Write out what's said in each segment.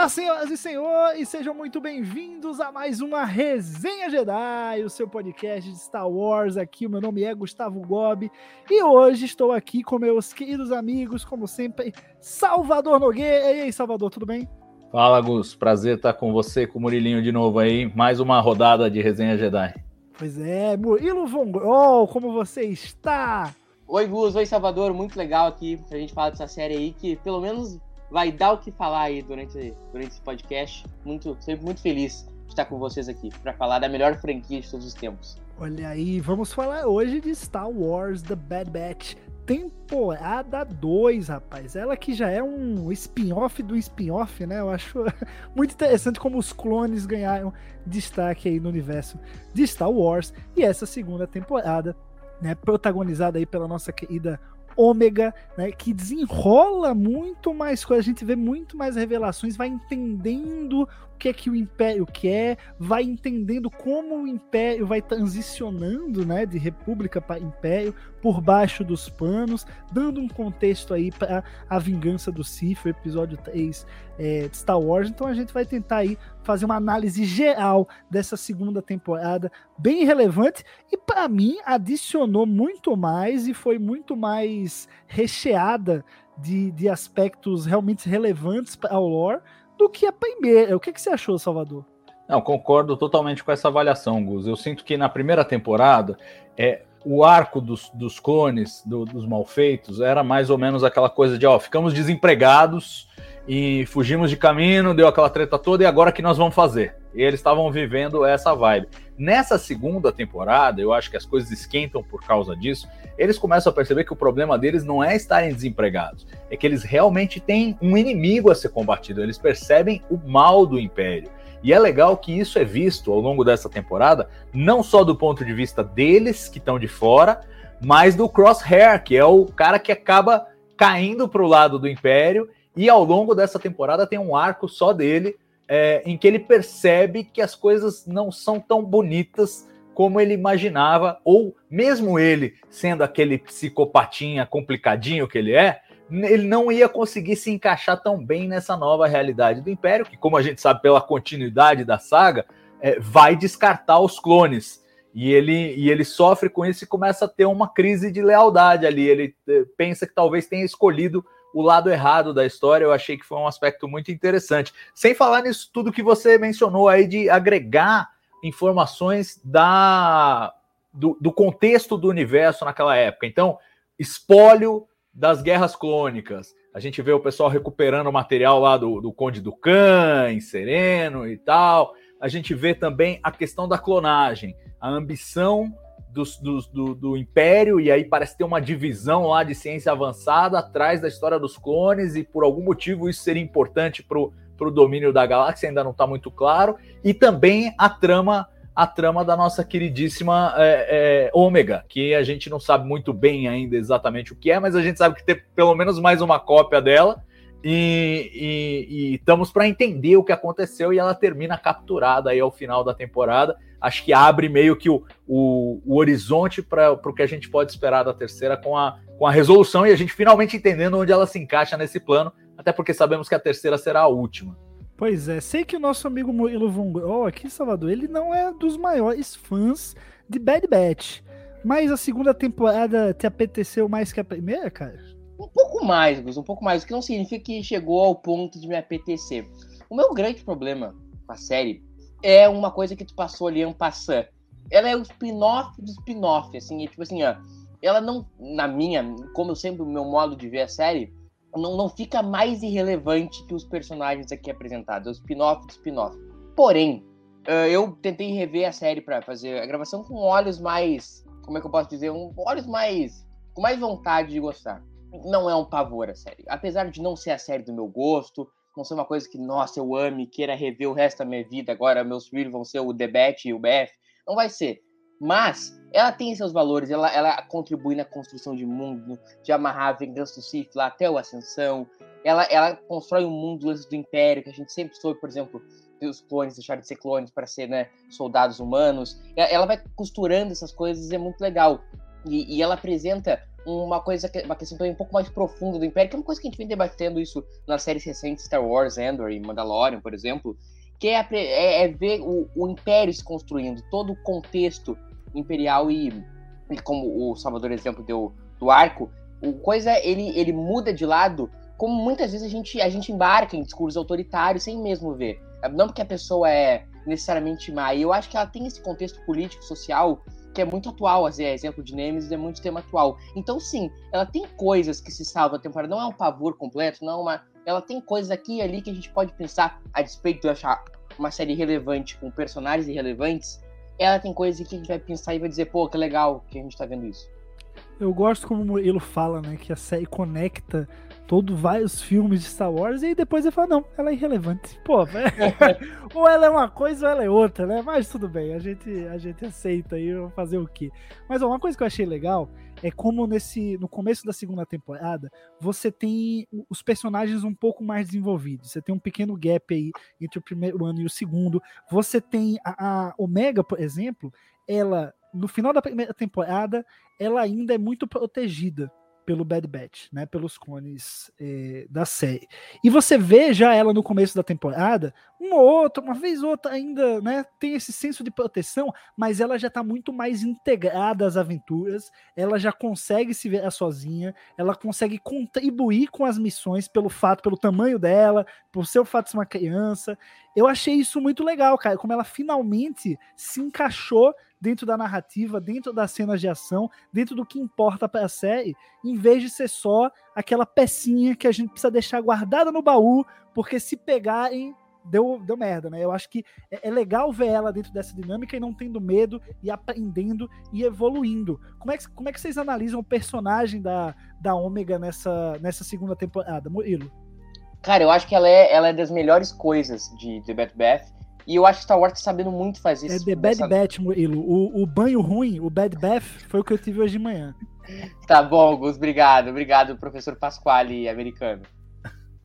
Olá, senhoras e senhores, sejam muito bem-vindos a mais uma Resenha Jedi, o seu podcast de Star Wars. Aqui, o meu nome é Gustavo Gobi e hoje estou aqui com meus queridos amigos, como sempre, Salvador Nogueira. E aí, Salvador, tudo bem? Fala, Gus. Prazer estar com você, com o Murilinho de novo aí. Mais uma rodada de Resenha Jedi. Pois é, Murilo Von Grol, como você está? Oi, Gus. Oi, Salvador. Muito legal aqui a gente falar dessa série aí que, pelo menos, vai dar o que falar aí durante, durante esse podcast. Muito, sempre muito feliz de estar com vocês aqui para falar da melhor franquia de todos os tempos. Olha aí, vamos falar hoje de Star Wars The Bad Batch, temporada 2, rapaz. Ela que já é um spin-off do spin-off, né? Eu acho muito interessante como os clones ganharam destaque aí no universo de Star Wars. E essa segunda temporada, né, protagonizada aí pela nossa querida ômega, né, que desenrola muito mais coisas, a gente vê muito mais revelações, vai entendendo que é que o Império quer, vai entendendo como o Império vai transicionando, né, de República para Império, por baixo dos panos, dando um contexto aí para a vingança do Sith, o episódio 3 é, de Star Wars. Então a gente vai tentar aí fazer uma análise geral dessa segunda temporada, bem relevante, e para mim adicionou muito mais e foi muito mais recheada de, de aspectos realmente relevantes para o lore do que a primeira. O que, que você achou, Salvador? Não, concordo totalmente com essa avaliação, Gus. Eu sinto que na primeira temporada é, o arco dos, dos clones, do, dos malfeitos, era mais ou menos aquela coisa de, ó, ficamos desempregados e fugimos de caminho, deu aquela treta toda, e agora que nós vamos fazer? E eles estavam vivendo essa vibe. Nessa segunda temporada, eu acho que as coisas esquentam por causa disso. Eles começam a perceber que o problema deles não é estarem desempregados, é que eles realmente têm um inimigo a ser combatido. Eles percebem o mal do império. E é legal que isso é visto ao longo dessa temporada, não só do ponto de vista deles que estão de fora, mas do Crosshair, que é o cara que acaba caindo para o lado do império. E ao longo dessa temporada tem um arco só dele, é, em que ele percebe que as coisas não são tão bonitas como ele imaginava, ou mesmo ele sendo aquele psicopatinha complicadinho que ele é, ele não ia conseguir se encaixar tão bem nessa nova realidade do Império, que, como a gente sabe pela continuidade da saga, é, vai descartar os clones. E ele, e ele sofre com isso e começa a ter uma crise de lealdade ali. Ele é, pensa que talvez tenha escolhido o lado errado da história. Eu achei que foi um aspecto muito interessante. Sem falar nisso tudo que você mencionou aí de agregar informações da do, do contexto do universo naquela época. Então, espólio das guerras clônicas. A gente vê o pessoal recuperando o material lá do, do Conde do Cães, Sereno e tal. A gente vê também a questão da clonagem, a ambição dos, do, do, Império, e aí parece ter uma divisão lá de ciência avançada atrás da história dos clones, e por algum motivo isso seria importante para o domínio da galáxia, ainda não está muito claro, e também a trama a trama da nossa queridíssima é, é, Ômega, que a gente não sabe muito bem ainda exatamente o que é, mas a gente sabe que tem pelo menos mais uma cópia dela. E, e, e estamos para entender o que aconteceu e ela termina capturada aí ao final da temporada. Acho que abre meio que o, o, o horizonte para o que a gente pode esperar da terceira com a, com a resolução e a gente finalmente entendendo onde ela se encaixa nesse plano, até porque sabemos que a terceira será a última. Pois é, sei que o nosso amigo Murilo Von aqui em Salvador, ele não é dos maiores fãs de Bad Batch. Mas a segunda temporada te apeteceu mais que a primeira, cara? Um pouco mais, Gus, um pouco mais. O que não significa que chegou ao ponto de me apetecer. O meu grande problema com a série é uma coisa que tu passou ali em passando. Ela é o spin-off do spin-off, assim, é tipo assim, ó. Ela não, na minha, como eu sempre, o meu modo de ver a série, não, não fica mais irrelevante que os personagens aqui apresentados, é o spin-off do spin-off. Porém, uh, eu tentei rever a série para fazer a gravação com olhos mais. Como é que eu posso dizer? Um, olhos mais. com mais vontade de gostar. Não é um pavor a série. Apesar de não ser a série do meu gosto, não ser uma coisa que, nossa, eu ame, queira rever o resto da minha vida, agora meus filhos vão ser o Debete e o BF. Não vai ser. Mas ela tem seus valores, ela, ela contribui na construção de mundo, de amarrar a vingança do Sith lá até o Ascensão. Ela, ela constrói um mundo antes do Império, que a gente sempre soube, por exemplo, os clones deixaram de ser clones para ser né, soldados humanos. Ela, vai costurando essas coisas é muito legal. E, e, ela apresenta uma coisa, uma questão também um pouco mais profunda do Império, que é uma coisa que a gente vem debatendo isso nas séries recentes Star Wars, Andor e Mandalorian, por exemplo, que é, é, é ver o, o, Império se construindo, todo o contexto imperial e, e como o Salvador exemplo deu do arco, o coisa ele, ele muda de lado, como muitas vezes a gente, a gente embarca em discursos autoritários sem mesmo ver. Não porque a pessoa é necessariamente má. E eu acho que ela tem esse contexto político, social, que é muito atual, assim, é exemplo de Nemesis é muito tema atual. Então, sim, ela tem coisas que se salvam a temporada, não é um pavor completo, não é uma. Ela tem coisas aqui e ali que a gente pode pensar, a despeito de eu achar uma série relevante com personagens irrelevantes, ela tem coisas que a gente vai pensar e vai dizer, pô, que legal que a gente tá vendo isso. Eu gosto como o Murilo fala, né, que a série conecta todos vários filmes de Star Wars, e aí depois ele fala, não, ela é irrelevante. Pô, ou ela é uma coisa ou ela é outra, né? Mas tudo bem, a gente, a gente aceita aí fazer o quê. Mas ó, uma coisa que eu achei legal é como nesse no começo da segunda temporada você tem os personagens um pouco mais desenvolvidos. Você tem um pequeno gap aí entre o primeiro ano e o segundo. Você tem a, a Omega, por exemplo, ela no final da primeira temporada, ela ainda é muito protegida pelo Bad Batch, né, pelos clones eh, da série. E você vê já ela no começo da temporada, uma ou outra, uma vez ou outra ainda, né, tem esse senso de proteção, mas ela já está muito mais integrada às aventuras, ela já consegue se ver sozinha, ela consegue contribuir com as missões pelo fato, pelo tamanho dela, por seu fato de ser uma criança. Eu achei isso muito legal, cara, como ela finalmente se encaixou dentro da narrativa, dentro das cenas de ação, dentro do que importa para a série, em vez de ser só aquela pecinha que a gente precisa deixar guardada no baú, porque se pegarem deu, deu merda, né? Eu acho que é, é, legal ver ela dentro dessa dinâmica e não tendo medo e aprendendo e evoluindo. Como é que, como é que vocês analisam o personagem da, da Ômega nessa, nessa segunda temporada, Murilo? Cara, eu acho que ela é, ela é das melhores coisas de The Bad Bath. E eu acho que Star Wars tá sabendo muito fazer isso. É The Bad Bath, Murilo. O, o banho ruim, o Bad Bath, foi o que eu tive hoje de manhã. Tá bom, Gus, obrigado. Obrigado, professor Pasquale, americano.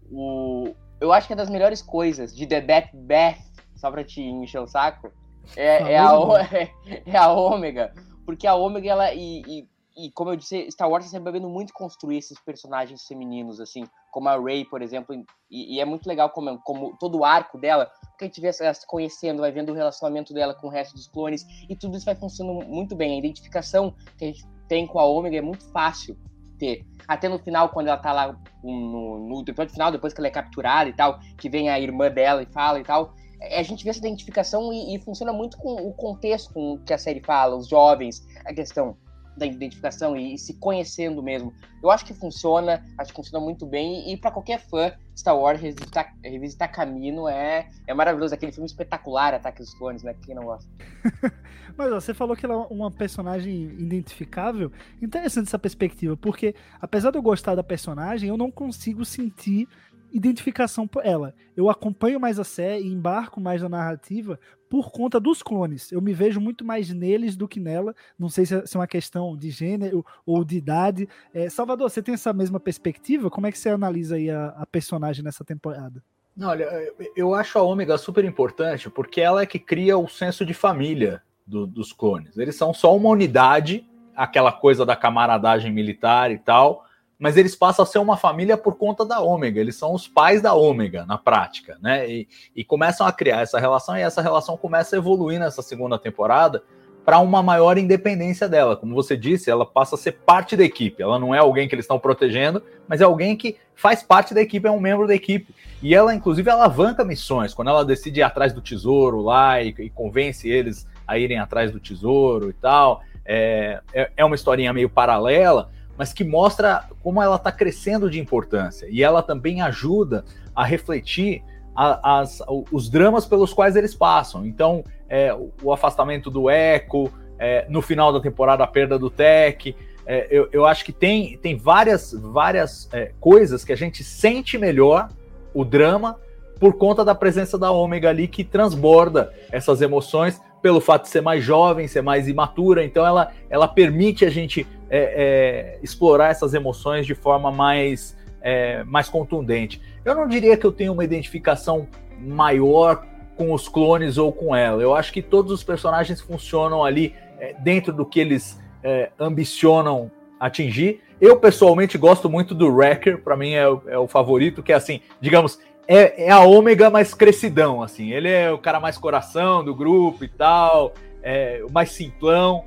O, eu acho que é das melhores coisas de The Bad Bath, só pra te encher o saco, é, é, a, é, é a Ômega. Porque a Ômega, ela. E, e, e, como eu disse, Star Wars está sabendo muito construir esses personagens femininos, assim, como a Rey, por exemplo. E, e é muito legal como, como todo o arco dela que a gente vê ela se conhecendo, vai vendo o relacionamento dela com o resto dos clones, e tudo isso vai funcionando muito bem. A identificação que a gente tem com a Ômega é muito fácil ter. Até no final, quando ela tá lá no, no episódio final, depois que ela é capturada e tal, que vem a irmã dela e fala e tal, é, a gente vê essa identificação e, e funciona muito com o contexto com que a série fala, os jovens, a questão da identificação e, e, se conhecendo mesmo. Eu acho que funciona, acho que funciona muito bem. E, e para qualquer fã, Star Wars revisitar, revisitar Camino é, é maravilhoso. Aquele filme espetacular, Ataque dos Clones, né? Quem não gosta. Mas ó, você falou que ela é uma personagem identificável. Interessante essa perspectiva, porque apesar de eu gostar da personagem, eu não consigo sentir identificação por ela. Eu acompanho mais a série e embarco mais na narrativa por conta dos clones. Eu me vejo muito mais neles do que nela. Não sei se é, é uma questão de gênero ou de idade. É, Salvador, você tem essa mesma perspectiva? Como é que você analisa aí a, a personagem nessa temporada? Olha, eu acho a Ômega super importante porque ela é que cria o senso de família do, dos clones. Eles são só uma unidade, aquela coisa da camaradagem militar e tal, mas eles passam a ser uma família por conta da Ômega, eles são os pais da Ômega na prática, né? E, e começam a criar essa relação, e essa relação começa a evoluir nessa segunda temporada para uma maior independência dela. Como você disse, ela passa a ser parte da equipe. Ela não é alguém que eles estão protegendo, mas é alguém que faz parte da equipe, é um membro da equipe. E ela, inclusive, alavanca missões. Quando ela decide ir atrás do tesouro lá e, e convence eles a irem atrás do tesouro e tal, é, é, é uma historinha meio paralela mas que mostra como ela está crescendo de importância. E ela também ajuda a refletir a, as, os dramas pelos quais eles passam. Então, é, o afastamento do Echo, é, no final da temporada, a perda do Tech. É, eu, eu, acho que tem, tem várias, várias é, coisas que a gente sente melhor o drama por conta da presença da Ômega ali que transborda essas emoções pelo fato de ser mais jovem, ser mais imatura. Então ela, ela permite a gente é, é, explorar essas emoções de forma mais, é, mais contundente. Eu não diria que eu tenho uma identificação maior com os clones ou com ela. Eu acho que todos os personagens funcionam ali é, dentro do que eles é, ambicionam atingir. Eu, pessoalmente, gosto muito do Wrecker, para mim é, é, o favorito, que é assim, digamos, é, a ômega mais crescidão, assim. Ele é o cara mais coração do grupo e tal, o mais simplão,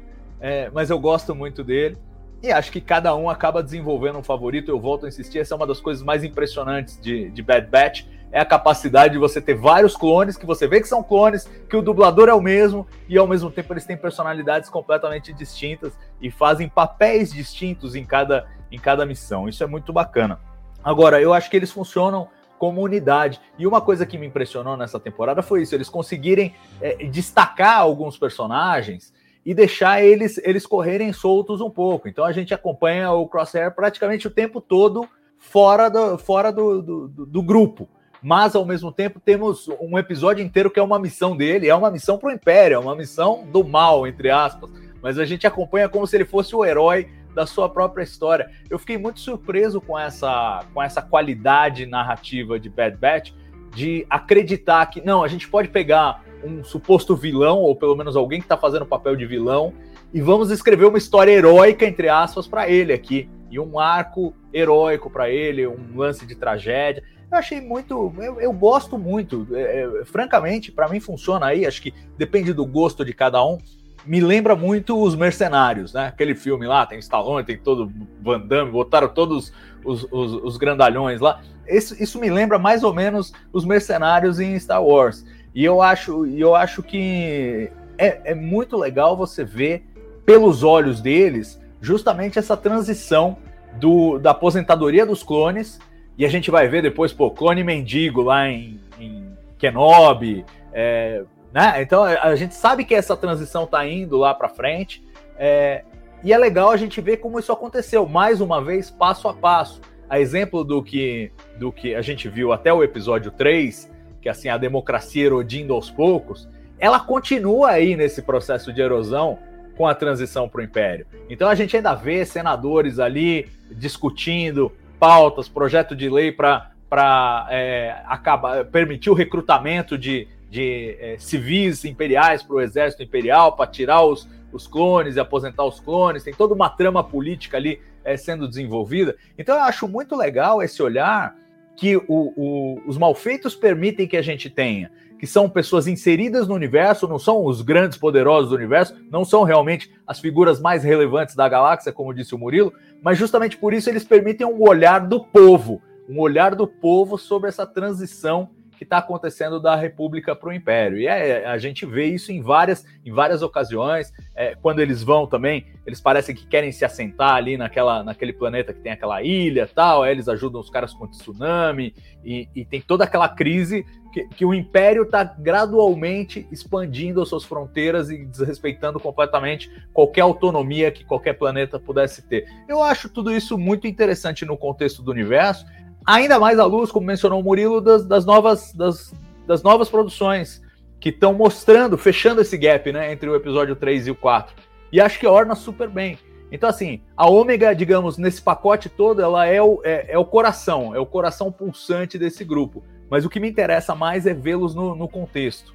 mas eu gosto muito dele. E acho que cada um acaba desenvolvendo um favorito. Eu volto a insistir, essa é uma das coisas mais impressionantes de, de Bad Batch. É a capacidade de você ter vários clones, que você vê que são clones, que o dublador é o mesmo, e ao mesmo tempo eles têm personalidades completamente distintas e fazem papéis distintos em cada, em cada missão. Isso é muito bacana. Agora, eu acho que eles funcionam como unidade. E uma coisa que me impressionou nessa temporada foi isso: eles conseguirem é, destacar alguns personagens e deixar eles, eles correrem soltos um pouco. Então a gente acompanha o Crosshair praticamente o tempo todo fora do, fora do, do, do grupo. Mas ao mesmo tempo temos um episódio inteiro que é uma missão dele, é uma missão para o Império, é uma missão do mal, entre aspas. Mas a gente acompanha como se ele fosse o herói da sua própria história. Eu fiquei muito surpreso com essa, com essa qualidade narrativa de Bad Batch, de acreditar que, não, a gente pode pegar um suposto vilão, ou pelo menos alguém que está fazendo o papel de vilão, e vamos escrever uma história heróica, entre aspas, para ele aqui. E um arco heróico para ele, um lance de tragédia. Eu achei muito. Eu, eu gosto muito. É, é, francamente, para mim funciona aí. Acho que depende do gosto de cada um. Me lembra muito os Mercenários, né? Aquele filme lá, tem Stallone, tem todo Van Damme, botaram todos os, os, os grandalhões lá. Isso, isso me lembra mais ou menos os Mercenários em Star Wars. E eu acho, eu acho que é, é muito legal você ver pelos olhos deles justamente essa transição do, da aposentadoria dos clones. E a gente vai ver depois, pô, clone mendigo lá em, em Kenobi. É, né? Então a gente sabe que essa transição tá indo lá para frente. É, e é legal a gente ver como isso aconteceu, mais uma vez, passo a passo. A exemplo do que, do que a gente viu até o episódio 3, que assim a democracia erodindo aos poucos, ela continua aí nesse processo de erosão com a transição para o império. Então a gente ainda vê senadores ali discutindo pautas, projeto de lei para é, acabar permitir o recrutamento de, de é, civis imperiais para o exército imperial, para tirar os, os clones e aposentar os clones. Tem toda uma trama política ali é, sendo desenvolvida. Então eu acho muito legal esse olhar que o, o, os malfeitos permitem que a gente tenha, que são pessoas inseridas no universo, não são os grandes poderosos do universo, não são realmente as figuras mais relevantes da galáxia, como disse o Murilo, mas justamente por isso eles permitem um olhar do povo, um olhar do povo sobre essa transição que está acontecendo da República para o Império. E é, a gente vê isso em várias, em várias ocasiões. É, quando eles vão também, eles parecem que querem se assentar ali naquela, naquele planeta que tem aquela ilha tal. Aí eles ajudam os caras com o tsunami e, e tem toda aquela crise que, que o Império está gradualmente expandindo as suas fronteiras e desrespeitando completamente qualquer autonomia que qualquer planeta pudesse ter. Eu acho tudo isso muito interessante no contexto do universo ainda mais à luz, como mencionou o Murilo, das, das novas, das, das novas produções que estão mostrando, fechando esse gap né, entre o episódio 3 e o 4. E acho que orna super bem. Então, assim, a ômega, digamos, nesse pacote todo, ela é o, é, é o coração, é o coração pulsante desse grupo. Mas o que me interessa mais é vê-los no, no, contexto.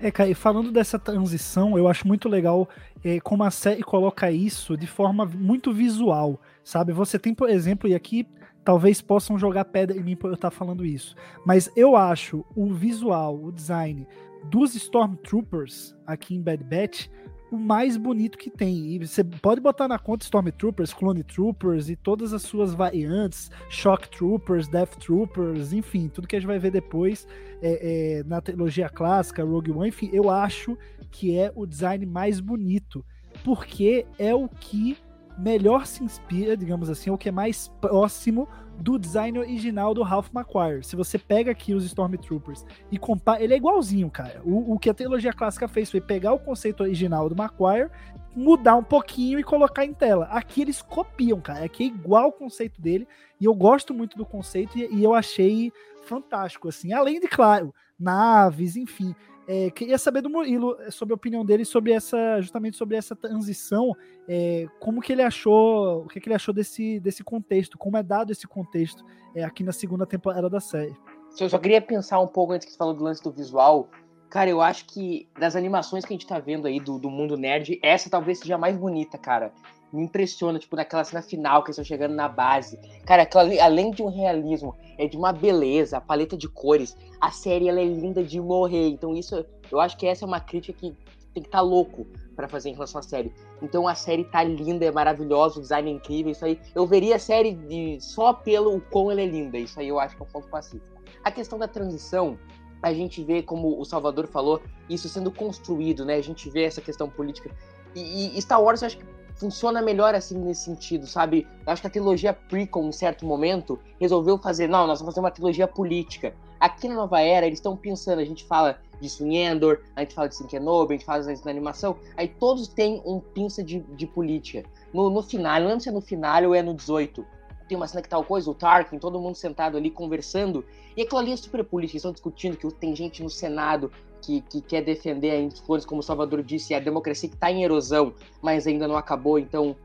É, cara, e falando dessa transição, eu acho muito legal é, como a série coloca isso de forma muito visual, sabe? Você tem, por exemplo, e aqui talvez possam jogar pedra em mim por eu estar falando isso. Mas eu acho o visual, o design dos Stormtroopers aqui em Bad Batch o mais bonito que tem. E você pode botar na conta Stormtroopers, Clone Troopers e todas as suas variantes, Shock Troopers, Death Troopers, enfim, tudo que a gente vai ver depois é, é, na trilogia clássica, Rogue One, enfim, eu acho que é o design mais bonito, porque é o que melhor se inspira, digamos assim, o que é mais próximo do design original do Ralph McQuarrie. Se você pega aqui os Stormtroopers e compara, ele é igualzinho, cara. O, o, que a trilogia clássica fez foi pegar o conceito original do McQuarrie, mudar um pouquinho e colocar em tela. Aqui eles copiam, cara. Aqui é igual o conceito dele e eu gosto muito do conceito e, e eu achei fantástico, assim. Além de, claro, naves, enfim. É, queria saber do Murilo é, sobre a opinião dele sobre essa, justamente sobre essa transição, é, como que ele achou, o que, que, ele achou desse, desse contexto, como é dado esse contexto é, aqui na segunda temporada da série. Eu só queria pensar um pouco antes que você falou do lance do visual. Cara, eu acho que das animações que a gente tá vendo aí do, do mundo nerd, essa talvez seja a mais bonita, cara. Me impressiona, tipo, naquela cena final que eles estão chegando na base. Cara, além de um realismo, é de uma beleza, a paleta de cores. A série, ela é linda de morrer. Então, isso, eu acho que essa é uma crítica que tem que estar tá louco para fazer em relação à série. Então, a série tá linda, é maravilhosa, o design é incrível. Isso aí, eu veria a série de, só pelo quão ela é linda. Isso aí eu acho que é um ponto pacífico. A questão da transição, a gente vê, como o Salvador falou, isso sendo construído, né? A gente vê essa questão política. E, e Star Wars, eu acho que funciona melhor assim nesse sentido, sabe? Eu acho que a trilogia prequel, em certo momento, resolveu fazer, não, nós vamos fazer uma trilogia política. Aqui na Nova Era, eles estão pensando, a gente fala disso em Endor, a gente fala de em Kenobi, a gente fala isso na animação, aí todos têm um pinça de, de política. No, no final, não lembro se é no final ou é no 18, tem uma cena que tal coisa, o Tarkin, todo mundo sentado ali conversando, e aquilo ali é super político, estão discutindo que tem gente no Senado que, que quer defender as flores, como o Salvador disse, a democracia que está em erosão, mas ainda não acabou, então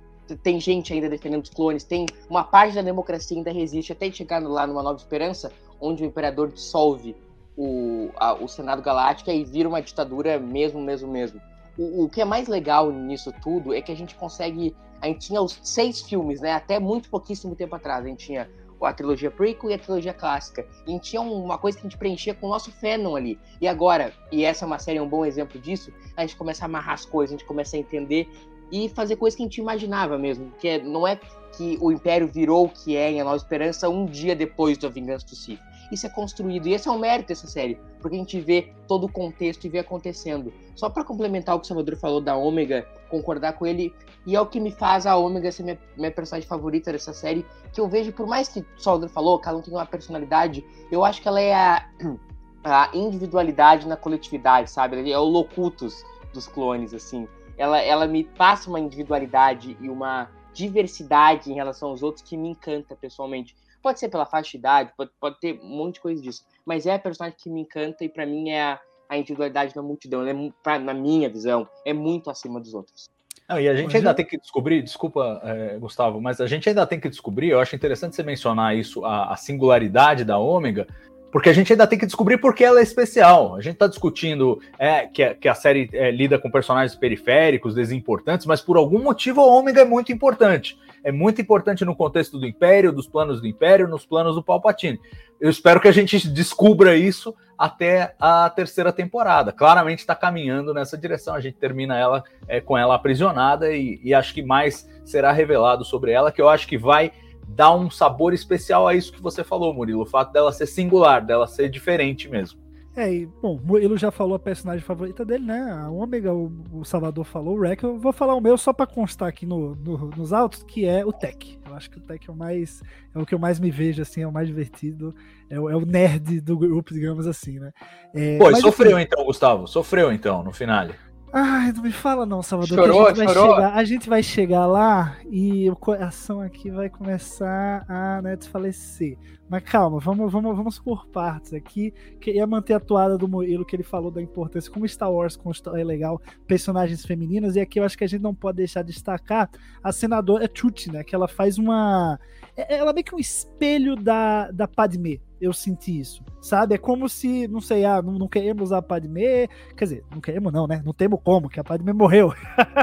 tem gente ainda defendendo os clones, tem uma parte da democracia ainda resiste até chegar lá numa Nova Esperança, onde o imperador dissolve o, a, o Senado Galáctico e vira uma ditadura mesmo, mesmo, mesmo. O, o, que é mais legal nisso tudo é que a gente consegue. A gente tinha os seis filmes, né? Até muito pouquíssimo tempo atrás. A gente tinha a trilogia prequel e a trilogia clássica. E tinha uma coisa que a gente preenchia com o nosso fandom ali. E agora, e essa é uma série, um bom exemplo disso, a gente começa a amarrar as coisas, a gente começa a entender e fazer coisas que a gente imaginava mesmo. Que é, não é que o Império virou o que é em A Nova Esperança um dia depois da Vingança do Sith isso é construído. E esse é o mérito dessa série, porque a gente vê todo o contexto e vê acontecendo. Só para complementar o que o Salvador falou da Ômega, concordar com ele, e é o que me faz a Ômega ser minha, minha personagem favorita dessa série, que eu vejo, por mais que o Salvador falou, que ela não tem uma personalidade, eu acho que ela é a, a individualidade na coletividade, sabe? Ela é o locutus dos clones, assim. Ela, ela me passa uma individualidade e uma diversidade em relação aos outros que me encanta pessoalmente. Pode ser pela faixa de idade, pode, pode ter um monte de coisa disso. Mas é a personagem que me encanta e para mim é a, a individualidade da multidão. É, pra, na minha visão, é muito acima dos outros. Não, e a gente ainda tem que descobrir, desculpa, é, Gustavo, mas a gente ainda tem que descobrir, eu acho interessante você mencionar isso, a, a singularidade da ômega, porque a gente ainda tem que descobrir porque ela é especial. A gente está discutindo é, que, a, que, a, série é, lida com personagens periféricos, desimportantes, mas por algum motivo a Ômega é muito importante. É muito importante no contexto do Império, dos planos do Império, nos planos do Palpatine. Eu espero que a gente descubra isso até a terceira temporada. Claramente está caminhando nessa direção. A gente termina ela é, com ela aprisionada e, e acho que mais será revelado sobre ela, que eu acho que vai dá um sabor especial a isso que você falou, Murilo. O fato dela ser singular, dela ser diferente mesmo. É, e, bom, Murilo já falou a personagem favorita dele, né? A Ômega, o, o Salvador falou, o Rek. Eu vou falar o meu só para constar aqui no, no, nos autos, que é o Tech. Eu acho que o Tech é o mais. É o que eu mais me vejo, assim, é o mais divertido. É o, é o nerd do grupo, digamos assim, né? É, Pô, sofreu assim, então, Gustavo. Sofreu então, no final. Ai, não me fala não, Salvador. Chorou, a, gente chorou. Chegar, a gente vai chegar lá e o coração aqui vai começar a né, desfalecer. Mas calma, vamos, vamos, vamos por partes aqui. Queria manter a toada do Murilo, que ele falou da importância, como Star Wars constrói legal personagens femininas. E aqui eu acho que a gente não pode deixar de destacar a senadora Chuchi, né? Que ela faz uma. É, ela é meio que um espelho da, da Padmé eu senti isso, sabe? É como se, não sei, ah, não, não queremos a Padmé, quer dizer, não queremos não, né? Não temos como, que a Padmé morreu.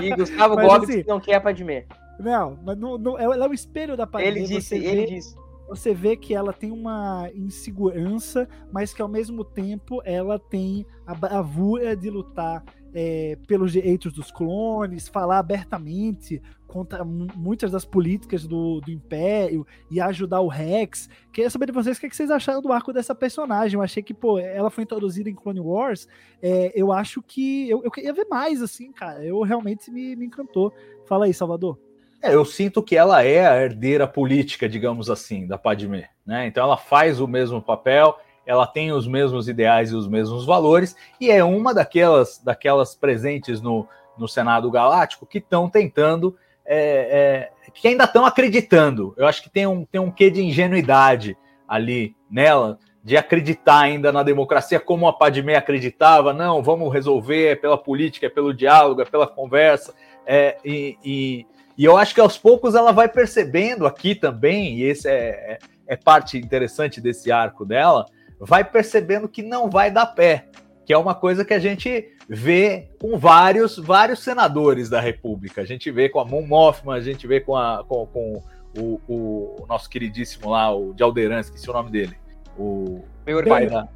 E Gustavo Gomes assim, não quer a Padmé. Não, mas não, não, ela é o espelho da Padmé. Ele disse, ele disse você vê que ela tem uma insegurança, mas que ao mesmo tempo ela tem a bravura de lutar é, pelos direitos dos clones, falar abertamente contra muitas das políticas do, do Império e ajudar o Rex. Queria saber de vocês o que, é que vocês acharam do arco dessa personagem. Eu achei que, pô, ela foi introduzida em Clone Wars. É, eu acho que eu, eu queria ver mais, assim, cara. Eu realmente me, me encantou. Fala aí, Salvador. É, eu sinto que ela é a herdeira política, digamos assim, da Padmé. Né? Então ela faz o mesmo papel, ela tem os mesmos ideais e os mesmos valores, e é uma daquelas, daquelas presentes no, no Senado Galáctico que estão tentando, é, é, que ainda estão acreditando. Eu acho que tem um, tem um quê de ingenuidade ali nela, de acreditar ainda na democracia como a Padmé acreditava. Não, vamos resolver, é pela política, é pelo diálogo, é pela conversa. É, e, e e eu acho que aos poucos ela vai percebendo aqui também, e esse é, é, é parte interessante desse arco dela, vai percebendo que não vai dar pé, que é uma coisa que a gente vê com vários, vários senadores da República. A gente vê com a Mon a gente vê com, a, com, com o, o, nosso queridíssimo lá, o de Alderan, esqueci o nome dele. O Bem da...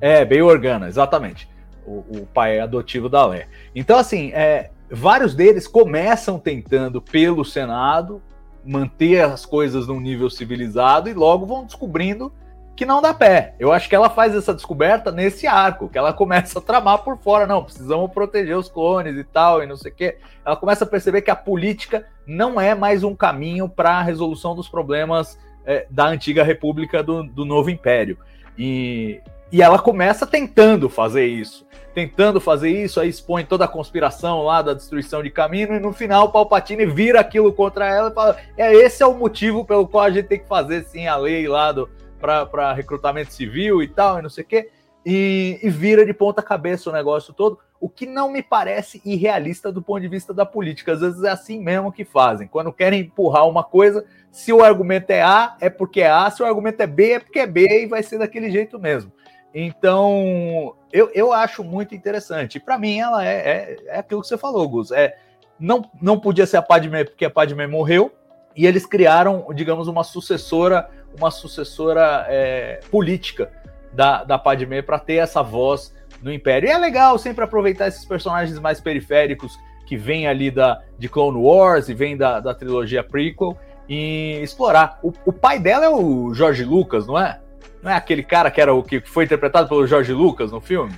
É, bem Organa, exatamente. O, o, pai adotivo da Lé. Então, assim, é, vários deles começam tentando pelo Senado manter as coisas num nível civilizado e logo vão descobrindo que não dá pé. Eu acho que ela faz essa descoberta nesse arco, que ela começa a tramar por fora. Não, precisamos proteger os clones e tal, e não sei o quê. Ela começa a perceber que a política não é mais um caminho para a resolução dos problemas é, da antiga república do, do novo império. E, e ela começa tentando fazer isso. Tentando fazer isso, aí expõe toda a conspiração lá da destruição de caminho, e no final o Palpatine vira aquilo contra ela e fala: é, esse é o motivo pelo qual a gente tem que fazer sim a lei lá do, para recrutamento civil e tal, e não sei o quê, e, e vira de ponta cabeça o negócio todo, o que não me parece irrealista do ponto de vista da política. Às vezes é assim mesmo que fazem. Quando querem empurrar uma coisa, se o argumento é A, é porque é A, se o argumento é B, é porque é B e vai ser daquele jeito mesmo. Então, eu, eu acho muito interessante. Para mim, ela é, é, é, aquilo que você falou, Gus. É, não, não podia ser a Padme porque a Padme morreu, e eles criaram, digamos, uma sucessora uma sucessora é, política da, da Padmé para ter essa voz no Império. E é legal sempre aproveitar esses personagens mais periféricos que vêm ali da, de Clone Wars e vêm da, da trilogia prequel e explorar. O, o pai dela é o George Lucas, não é? Não é aquele cara que era o que foi interpretado pelo George Lucas no filme?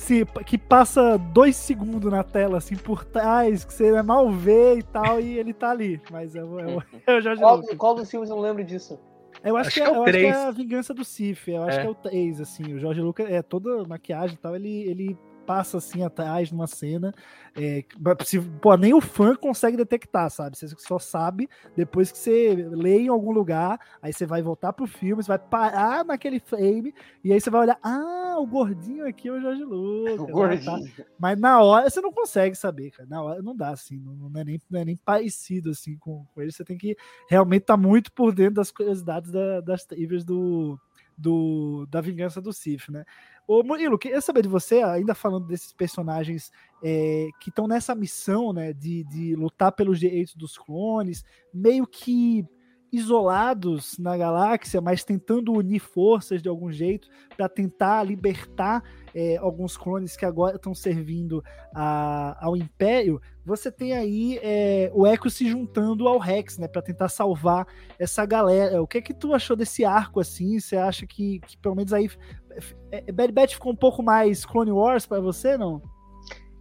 Sim, que passa dois segundos na tela, assim, por trás, que você mal vê e tal, e ele tá ali. Mas é o, é é o George qual, Lucas. Qual dos filmes eu não lembro disso? Eu acho, acho que, é, é eu acho que é a vingança do Sif. Eu acho é. que é o 3, assim. O Jorge Lucas, é toda maquiagem e tal, ele, ele passa assim atrás numa cena. É, se, pô, nem o fã consegue detectar, sabe? Você só sabe depois que você lê em algum lugar, aí você vai voltar pro filme, você vai parar naquele frame, e aí você vai olhar, ah, o gordinho aqui é o Jorge Lucas. O né, gordinho. Tá? Mas na hora você não consegue saber, cara. Na hora não dá, assim, não, não, é, nem, não é nem parecido assim com, com ele. Você tem que realmente estar tá muito por dentro das curiosidades da, das trivias do, do, da vingança do Sif, né? Ô Murilo, queria saber de você, ainda falando desses personagens é, que estão nessa missão, né, de, de lutar pelos direitos dos clones, meio que isolados na galáxia, mas tentando unir forças de algum jeito para tentar libertar é, alguns clones que agora estão servindo a, ao Império. Você tem aí é, o Echo se juntando ao Rex, né, para tentar salvar essa galera. O que é que tu achou desse arco assim? Você acha que, que pelo menos aí Bad Batch ficou um pouco mais Clone Wars para você, não?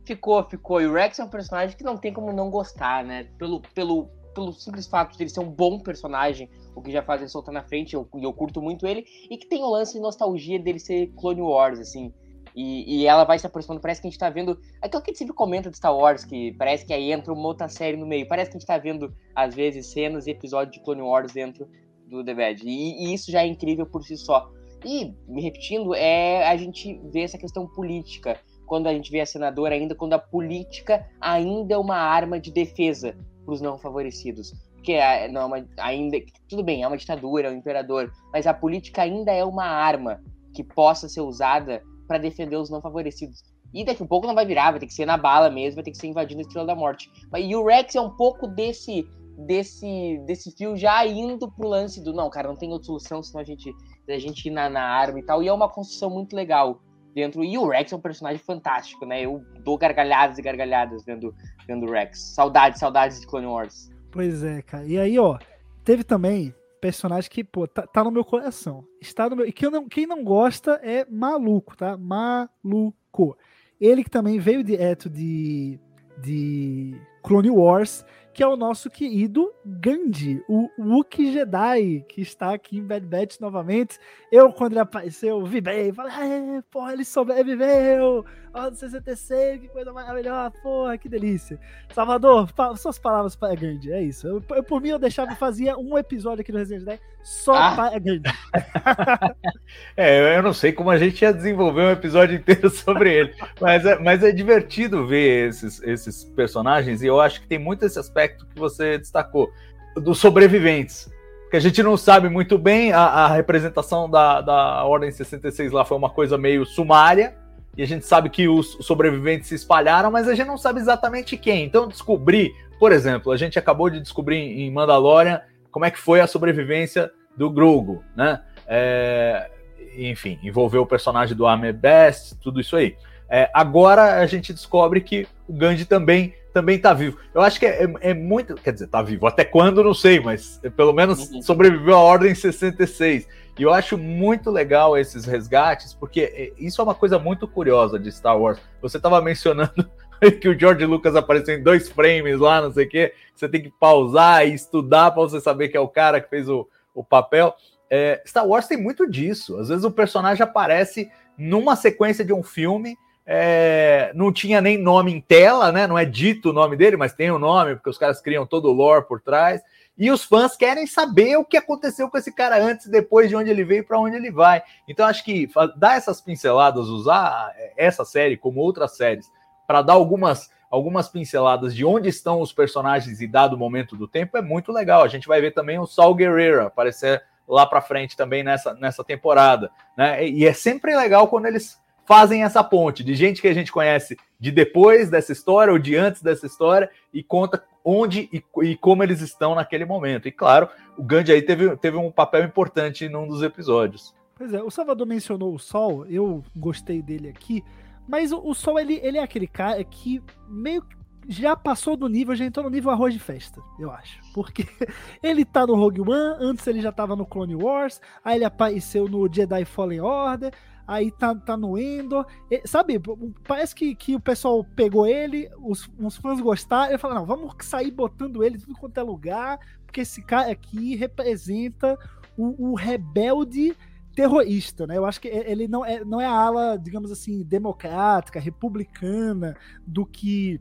Ficou, ficou. E o Rex é um personagem que não tem como não gostar, né? Pelo, pelo pelo simples fato de ele ser um bom personagem, o que já faz ele soltar na frente, eu, eu curto muito ele, e que tem o lance de nostalgia dele ser Clone Wars, assim. E, e, ela vai se aproximando, parece que a gente tá vendo. Aquilo que a gente sempre comenta de Star Wars, que parece que aí entra uma outra série no meio. Parece que a gente tá vendo, às vezes, cenas e episódios de Clone Wars dentro do The Bad. E, e, isso já é incrível por si só. E, me repetindo, é a gente vê essa questão política. Quando a gente vê a senadora ainda, quando a política ainda é uma arma de defesa para os não favorecidos. Porque é, não, é uma, ainda. Tudo bem, é uma ditadura, é um imperador, mas a política ainda é uma arma que possa ser usada para defender os não favorecidos. E daqui a pouco não vai virar, vai ter que ser na bala mesmo, vai ter que ser invadindo a Estrela da Morte. E o Rex é um pouco desse desse desse fio já indo pro lance do não, cara, não tem outra solução senão a gente a gente ir na, na arma e tal. E é uma construção muito legal dentro. E o Rex é um personagem fantástico, né? Eu dou gargalhadas e gargalhadas vendo, vendo o Rex. Saudades, saudades de Clone Wars. Pois é, cara. E aí, ó, teve também personagem que, pô, tá, tá no meu coração. Está no meu. E quem não, quem não gosta é maluco, tá? Maluco. Ele que também veio direto de, de Clone Wars que é o nosso querido Gandhi, o Wookiee Jedi, que está aqui em Bad Batch novamente. Eu, quando ele apareceu, vibrei, falei, porra, ele sobreviveu! Ó, do 66, que coisa maravilhosa, porra, que delícia. Salvador, suas palavras para Gandhi, é isso. Eu, eu, por mim, eu deixava, fazia um episódio aqui no Resident Evil só ah. para Gandhi. é, eu não sei como a gente ia desenvolver um episódio inteiro sobre ele, mas é, mas é divertido ver esses, esses personagens, e eu acho que tem muito esse aspecto que você destacou, dos sobreviventes que a gente não sabe muito bem, a, a representação da, da Ordem 66 lá foi uma coisa meio sumária, e a gente sabe que os sobreviventes se espalharam, mas a gente não sabe exatamente quem. Então, descobrir, por exemplo, a gente acabou de descobrir em Mandalorian como é que foi a sobrevivência do Grogu, né? É, enfim, envolveu o personagem do Ahmed Best, tudo isso aí. É, agora a gente descobre que o Gandhi também também está vivo. Eu acho que é, é, é, muito. Quer dizer, está vivo. Até quando, não sei, mas pelo menos uhum. sobreviveu à Ordem 66. E eu acho muito legal esses resgates, porque é, isso é uma coisa muito curiosa de Star Wars. Você estava mencionando que o George Lucas apareceu em dois frames lá, não sei o quê. Você tem que pausar e estudar para você saber que é o cara que fez o, o papel. É, Star Wars tem muito disso. Às vezes o personagem aparece numa sequência de um filme é, não tinha nem nome em tela, né? Não é dito o nome dele, mas tem o um nome, porque os caras criam todo o lore por trás. E os fãs querem saber o que aconteceu com esse cara antes e depois de onde ele veio para onde ele vai. Então acho que dar essas pinceladas, usar essa série como outras séries, para dar algumas algumas pinceladas de onde estão os personagens e dado o momento do tempo é muito legal. A gente vai ver também o Saul Guerrero aparecer lá para frente também nessa, nessa temporada, né? E é sempre legal quando eles fazem essa ponte de gente que a gente conhece de depois dessa história ou de antes dessa história e conta onde e, e como eles estão naquele momento. E claro, o Gandhi aí teve, teve um papel importante num dos episódios. Pois é, o Salvador mencionou o Sol, eu gostei dele aqui, mas o, o Sol ele, ele é aquele cara que meio que já passou do nível, já entrou no nível arroz de festa, eu acho. Porque ele tá no Rogue One, antes ele já tava no Clone Wars, aí ele apareceu no Jedi Fallen Order, aí tá, tá no Endor. E, sabe, parece que, que o pessoal pegou ele, os, os fãs gostaram, e falaram, não, vamos sair botando ele tudo quanto é lugar, porque esse cara aqui representa o, o rebelde terrorista, né? Eu acho que ele não é, não é a ala, digamos assim, democrática, republicana do que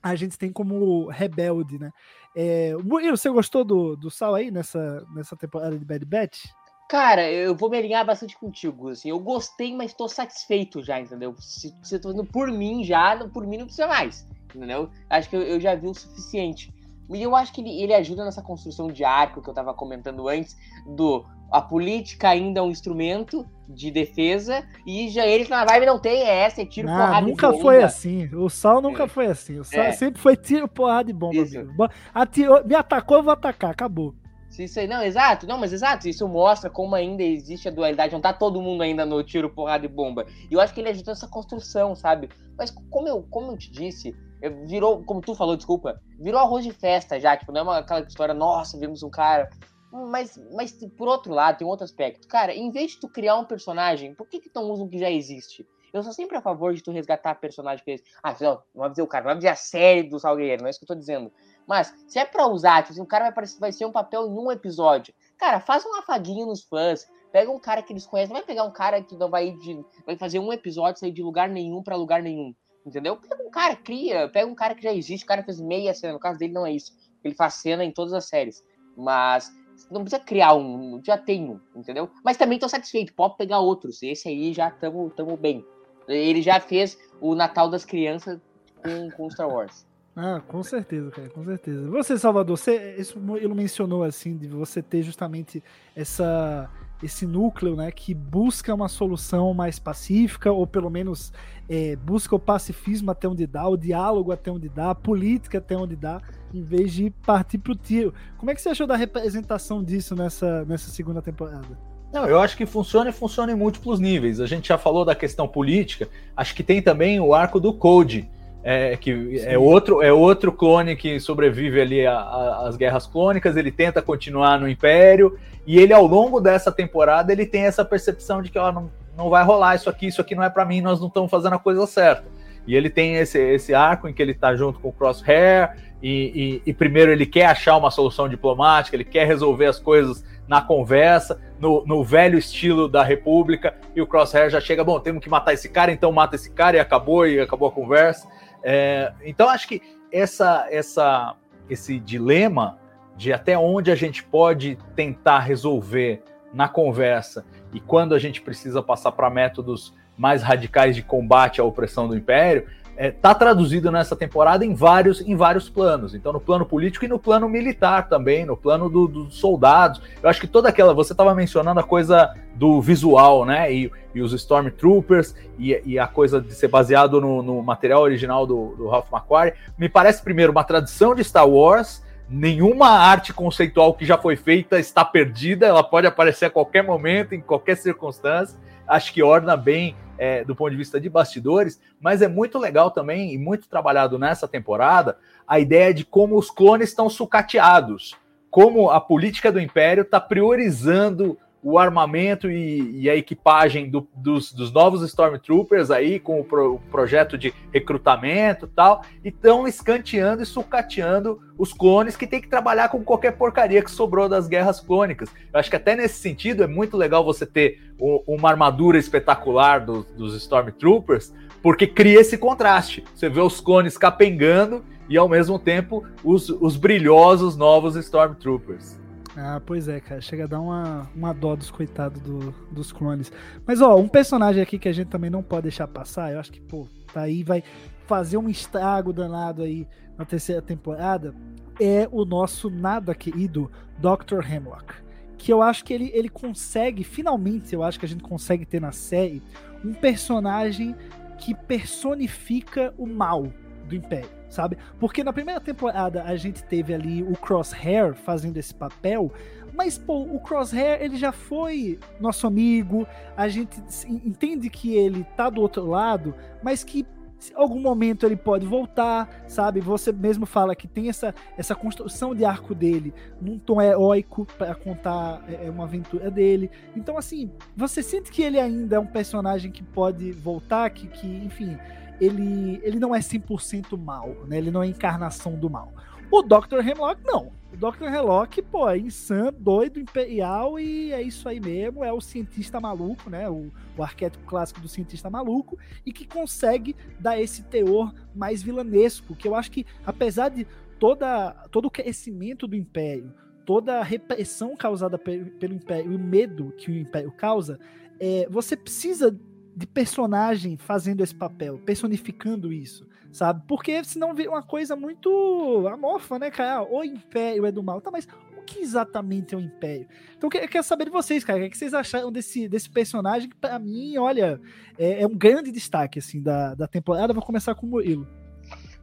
a gente tem como rebelde, né? É, Murilo, você gostou do, do Sal aí nessa, nessa temporada de Bad Batch? Cara, eu vou me alinhar bastante contigo, assim, eu gostei, mas tô satisfeito já, entendeu? Se você tá fazendo por mim já, por mim não precisa mais, entendeu? Acho que eu, eu já vi o suficiente. E eu acho que ele, ele ajuda nessa construção de arco que eu tava comentando antes, do a política ainda é um instrumento de defesa e já eles na vibe não tem é essa, é tiro, não, porrada nunca foi assim. O Sal nunca é. foi assim. O Sal é. sempre foi tiro, porrada e bomba. Atirou, me atacou, eu vou atacar, acabou. Isso aí, não, exato, não, mas exato, isso mostra como ainda existe a dualidade, não tá todo mundo ainda no tiro, porrada e bomba. E eu acho que ele ajuda essa construção, sabe? Mas como eu, como eu te disse, virou, como tu falou, desculpa, virou arroz de festa já, tipo, não é uma, aquela história, nossa, vimos um cara. Mas, mas por outro lado, tem um outro aspecto. Cara, em vez de tu criar um personagem, por que que não usa o que já existe? Eu sou sempre a favor de tu resgatar personagem que. Ah, não, não vai dizer o cara, não vai dizer a série do Salgueiro, não é isso que eu tô dizendo. Mas, se é pra usar, tipo, assim, o cara vai, vai ser um papel em um episódio, cara, faz um afaguinho nos fãs. Pega um cara que eles conhecem, não vai pegar um cara que não vai de, vai fazer um episódio sair de lugar nenhum para lugar nenhum. Entendeu? Pega um cara, cria, pega um cara que já existe, o cara fez meia cena, no caso dele não é isso. Ele faz cena em todas as séries. Mas não precisa criar um, já tem um, entendeu? Mas também tô satisfeito, pode pegar outros. Esse aí já tamo, tamo bem. Ele já fez o Natal das Crianças com, com Star Wars. Ah, com certeza, cara, com certeza. Você, Salvador, você, isso ele mencionou assim, de você ter justamente essa, esse núcleo, né, que busca uma solução mais pacífica, ou pelo menos é, busca o pacifismo até onde dá, o diálogo até onde dá, a política até onde dá, em vez de partir pro tiro. Como é que você achou da representação disso nessa, nessa segunda temporada? Não, eu acho que funciona e funciona em múltiplos níveis. A gente já falou da questão política, acho que tem também o arco do Code, é, que é outro, é outro clone que sobrevive ali às guerras clônicas, ele tenta continuar no Império, e ele, ao longo dessa temporada, ele tem essa percepção de que ó, não, não vai rolar isso aqui, isso aqui não é para mim, nós não estamos fazendo a coisa certa. E ele tem esse, esse arco em que ele está junto com o Crosshair, e, e, e, primeiro ele quer achar uma solução diplomática, ele quer resolver as coisas na conversa, no, no velho estilo da República, e o Crosshair já chega, bom, temos que matar esse cara, então mata esse cara, e acabou, e acabou a conversa. É, então, acho que essa, essa, esse dilema de até onde a gente pode tentar resolver na conversa e quando a gente precisa passar para métodos mais radicais de combate à opressão do império, é, tá traduzido nessa temporada em vários, em vários planos. Então, no plano político e no plano militar também, no plano dos do soldados. Eu acho que toda aquela. Você estava mencionando a coisa do visual, né? E, e os Stormtroopers e, e, a coisa de ser baseado no, no material original do, do Ralph McQuarrie. Me parece, primeiro, uma tradição de Star Wars. Nenhuma arte conceitual que já foi feita está perdida, ela pode aparecer a qualquer momento, em qualquer circunstância. Acho que orna bem é, do ponto de vista de bastidores, mas é muito legal também e muito trabalhado nessa temporada a ideia de como os clones estão sucateados, como a política do Império está priorizando o armamento e, e a equipagem do, dos, dos, novos Stormtroopers aí, com o, pro, o projeto de recrutamento e tal, e estão escanteando e sucateando os clones que tem que trabalhar com qualquer porcaria que sobrou das guerras clônicas. Eu acho que até nesse sentido é muito legal você ter o, uma armadura espetacular do, dos Stormtroopers, porque cria esse contraste. Você vê os clones capengando e ao mesmo tempo os, os brilhosos novos Stormtroopers. Ah, pois é, cara. Chega a dar uma, uma dó dos coitados do, dos clones. Mas, ó, um personagem aqui que a gente também não pode deixar passar, eu acho que, pô, tá aí, vai fazer um estrago danado aí na terceira temporada, é o nosso nada querido Dr. Hemlock. Que eu acho que ele, ele consegue, finalmente, eu acho que a gente consegue ter na série um personagem que personifica o mal do Império sabe? Porque na primeira temporada a gente teve ali o Crosshair fazendo esse papel, mas pô, o Crosshair ele já foi nosso amigo, a gente entende que ele tá do outro lado, mas que em algum momento ele pode voltar, sabe? Você mesmo fala que tem essa, essa construção de arco dele num tom heróico para contar é, é, uma aventura dele. Então, assim, você sente que ele ainda é um personagem que pode voltar, que, que enfim, ele, ele não é 100% mal, né? Ele não é encarnação do mal. O Dr. Hemlock, não. O Dr. Hemlock, pô, é insano, doido, imperial e é isso aí mesmo. É o cientista maluco, né? O, o arquétipo clássico do cientista maluco e que consegue dar esse teor mais vilanesco. Que eu acho que, apesar de toda, todo o crescimento do império, toda a repressão causada pelo império e o medo que o império causa, é, você precisa de personagem fazendo esse papel, personificando isso, sabe? Porque senão vira uma coisa muito amorfa, né, cara? Ah, o Império é do mal. Tá, mas o que exatamente é o Império? Então eu quero saber de vocês, cara. O que vocês acharam desse, desse personagem que, pra mim, olha, é, é um grande destaque, assim, da, da temporada. Vou começar com o Murilo.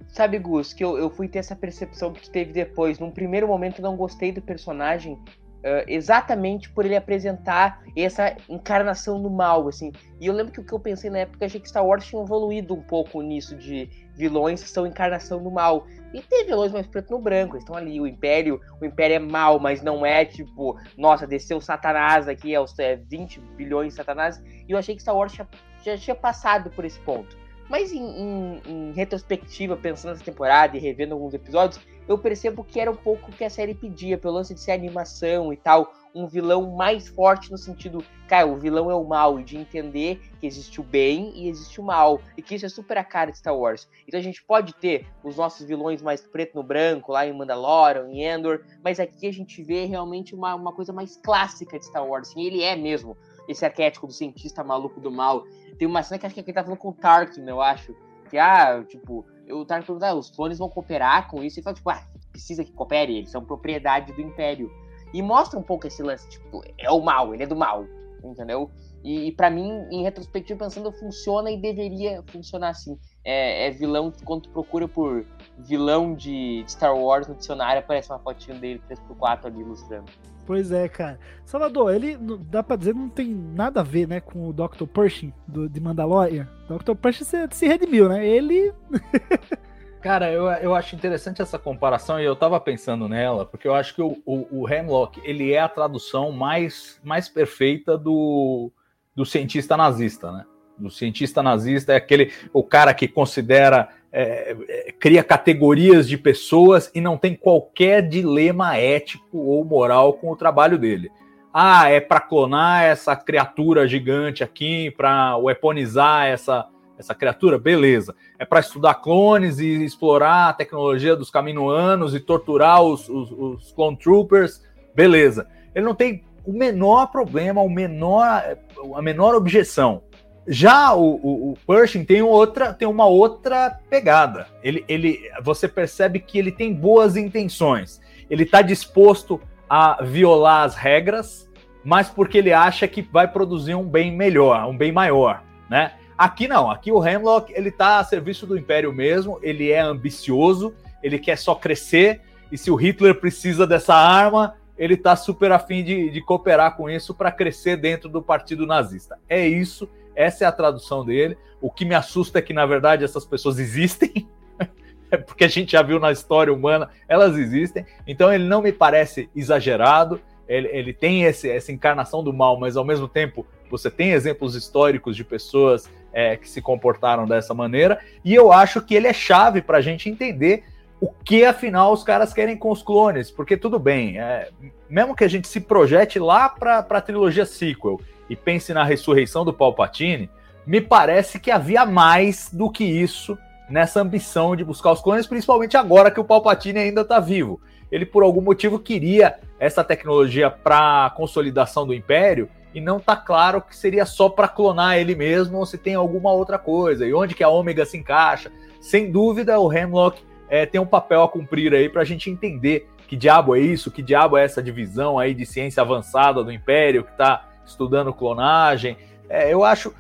Sabe, Gus, que eu, eu fui ter essa percepção que teve depois. Num primeiro momento, não gostei do personagem, Uh, exatamente por ele apresentar essa encarnação do mal, assim. E eu lembro que o que eu pensei na época, achei que Star Wars tinha evoluído um pouco nisso de vilões que são encarnação do mal. E tem vilões mais preto no branco, eles estão ali, o Império, o Império é mal, mas não é tipo, nossa, desceu Satanás aqui, é, os, é 20 bilhões de Satanás. E eu achei que Star Wars já, já tinha passado por esse ponto. Mas em, em, em retrospectiva, pensando nessa temporada e revendo alguns episódios, eu percebo que era um pouco o que a série pedia, pelo lance de ser animação e tal, um vilão mais forte no sentido, cara, o vilão é o mal, e de entender que existe o bem e existe o mal, e que isso é super a cara de Star Wars. Então a gente pode ter os nossos vilões mais preto no branco, lá em Mandalorian, em Endor, mas aqui a gente vê realmente uma, uma coisa mais clássica de Star Wars, assim, ele é mesmo esse arquétipo do cientista maluco do mal. Tem uma cena que acho que ele tá falando com o Tarkin, eu acho, que, ah, tipo, o Tarkin pergunta, ah, os clones vão cooperar com isso, e fala, tipo, ah, precisa que coopere, eles são propriedade do Império. E mostra um pouco esse lance, tipo, é o mal, ele é do mal, entendeu? E, e para mim, em retrospectiva, pensando, funciona e deveria funcionar assim. É, é vilão, quando tu procura por vilão de, de, Star Wars no dicionário, aparece uma fotinho dele 3x4 ali ilustrando. Pois é, cara. Salvador, ele, dá pra dizer, não tem nada a ver, né, com o Dr. Pershing do, de Mandalorian. Dr. Pershing se, se redimiu, né? Ele... Cara, eu, eu acho interessante essa comparação e eu tava pensando nela, porque eu acho que o, o, o Hemlock, ele é a tradução mais, mais perfeita do, do cientista nazista, né? Do cientista nazista é aquele, o cara que considera, é, é, cria categorias de pessoas e não tem qualquer dilema ético ou moral com o trabalho dele. Ah, é para clonar essa criatura gigante aqui, para weaponizar essa, essa criatura, beleza. É para estudar clones e explorar a tecnologia dos caminoanos e torturar os, os, os clone troopers, beleza. Ele não tem o menor problema, o menor, a menor objeção Já o, o, o, Pershing tem outra, tem uma outra pegada. Ele, ele, você percebe que ele tem boas intenções. Ele está disposto a violar as regras, mas porque ele acha que vai produzir um bem melhor, um bem maior, né? Aqui não, aqui o Hemlock ele está a serviço do Império mesmo. Ele é ambicioso, ele quer só crescer. E se o Hitler precisa dessa arma, ele está super afim de, de cooperar com isso para crescer dentro do partido nazista. É isso, essa é a tradução dele. O que me assusta é que, na verdade, essas pessoas existem, porque a gente já viu na história humana, elas existem. Então ele não me parece exagerado, ele, ele tem esse, essa encarnação do mal, mas ao mesmo tempo você tem exemplos históricos de pessoas é, que se comportaram dessa maneira, e eu acho que ele é chave para a gente entender o que afinal os caras querem com os clones, porque tudo bem, é, mesmo que a gente se projete lá para a trilogia sequel e pense na ressurreição do Palpatine, me parece que havia mais do que isso nessa ambição de buscar os clones, principalmente agora que o Palpatine ainda está vivo. Ele por algum motivo queria essa tecnologia para consolidação do Império e não está claro que seria só para clonar ele mesmo ou se tem alguma outra coisa e onde que a Ômega se encaixa. Sem dúvida, o Hemlock é, tem um papel a cumprir aí para a gente entender que diabo é isso, que diabo é essa divisão aí de ciência avançada do Império que está estudando clonagem. É, eu acho.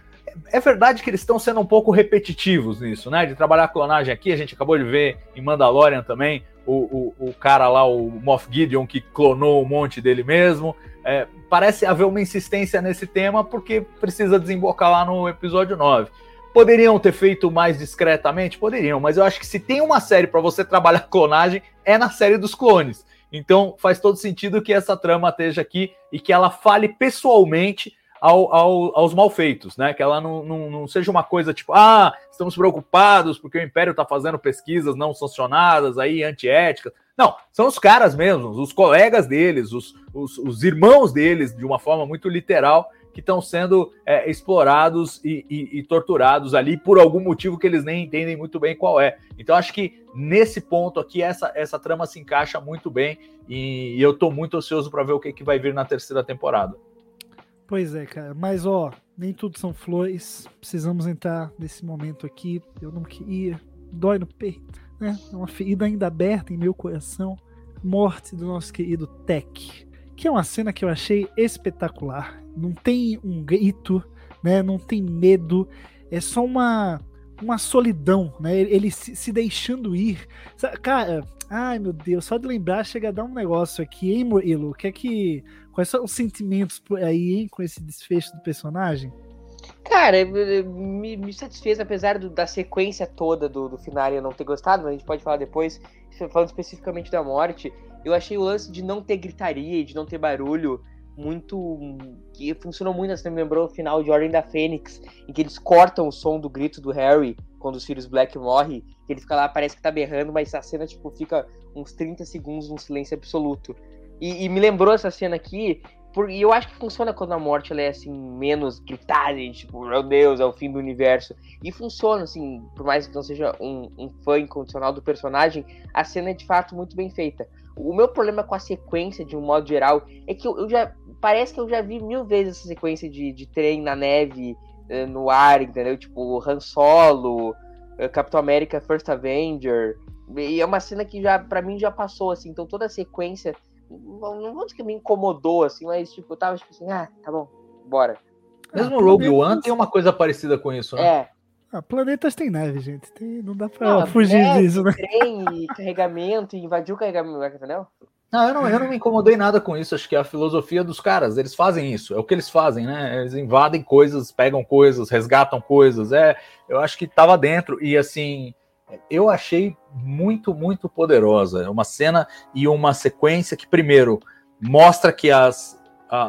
É verdade que eles estão sendo um pouco repetitivos nisso, né? De trabalhar clonagem aqui, a gente acabou de ver em Mandalorian também o, o, o cara lá, o Moff Gideon, que clonou um monte dele mesmo. É, parece haver uma insistência nesse tema porque precisa desembocar lá no episódio 9. Poderiam ter feito mais discretamente? Poderiam, mas eu acho que se tem uma série para você trabalhar clonagem, é na série dos clones. Então faz todo sentido que essa trama esteja aqui e que ela fale pessoalmente ao, ao, aos malfeitos, né? Que ela não, não, não, seja uma coisa tipo, ah, estamos preocupados porque o Império está fazendo pesquisas não sancionadas aí, antiéticas. Não, são os caras mesmos, os colegas deles, os, os, os irmãos deles, de uma forma muito literal, que estão sendo é, explorados e, e, e, torturados ali por algum motivo que eles nem entendem muito bem qual é. Então acho que nesse ponto aqui essa, essa trama se encaixa muito bem e, e eu estou muito ansioso para ver o que, que vai vir na terceira temporada. Pois é, cara. Mas ó, nem tudo são flores. Precisamos entrar nesse momento aqui. Eu não queria. Dói no peito, né? É uma ferida ainda aberta em meu coração. Morte do nosso querido Tech que é uma cena que eu achei espetacular. Não tem um grito, né? Não tem medo, é só uma uma solidão, né? Ele se, se deixando ir. Cara, ai meu Deus, só de lembrar chega a dar um negócio aqui, hein, Murilo? O que é que quais são os sentimentos por aí, hein, com esse desfecho do personagem? Cara, me, me satisfez, apesar do, da sequência toda do, do final eu não ter gostado, mas a gente pode falar depois, falando especificamente da morte. Eu achei o lance de não ter gritaria e de não ter barulho muito. que funcionou muito, assim, me lembrou o final de Ordem da Fênix, em que eles cortam o som do grito do Harry quando o Sirius Black morre, que ele fica lá, parece que tá berrando, mas a cena, tipo, fica uns 30 segundos num silêncio absoluto. E, e me lembrou essa cena aqui, por, e eu acho que funciona quando a morte ela é assim, menos gritada, tipo, meu Deus, é o fim do universo. E funciona, assim, por mais que não seja um, um fã incondicional do personagem, a cena é de fato muito bem feita. O meu problema com a sequência, de um modo geral, é que eu, eu já. Parece que eu já vi mil vezes essa sequência de, de trem na neve, eh, no ar, entendeu? Tipo, Han Solo, eh, Capitão América First Avenger. E é uma cena que já, para mim, já passou, assim. Então toda a sequência. Não, vou dizer que me incomodou, assim, mas tipo, eu tava tipo assim, ah, tá bom, bora. Mesmo o Rogue One tem uma coisa parecida com isso, né? É, ah, planetas tem neve, gente. Tem, não dá pra não, fugir neve, disso, né? Trem e carregamento, invadiu o carregamento, entendeu? Não eu, não, eu não me incomodei nada com isso. Acho que é a filosofia dos caras. Eles fazem isso. É o que eles fazem, né? Eles invadem coisas, pegam coisas, resgatam coisas. É, eu acho que tava dentro. E assim, eu achei muito, muito poderosa. É uma cena e uma sequência que, primeiro, mostra que as,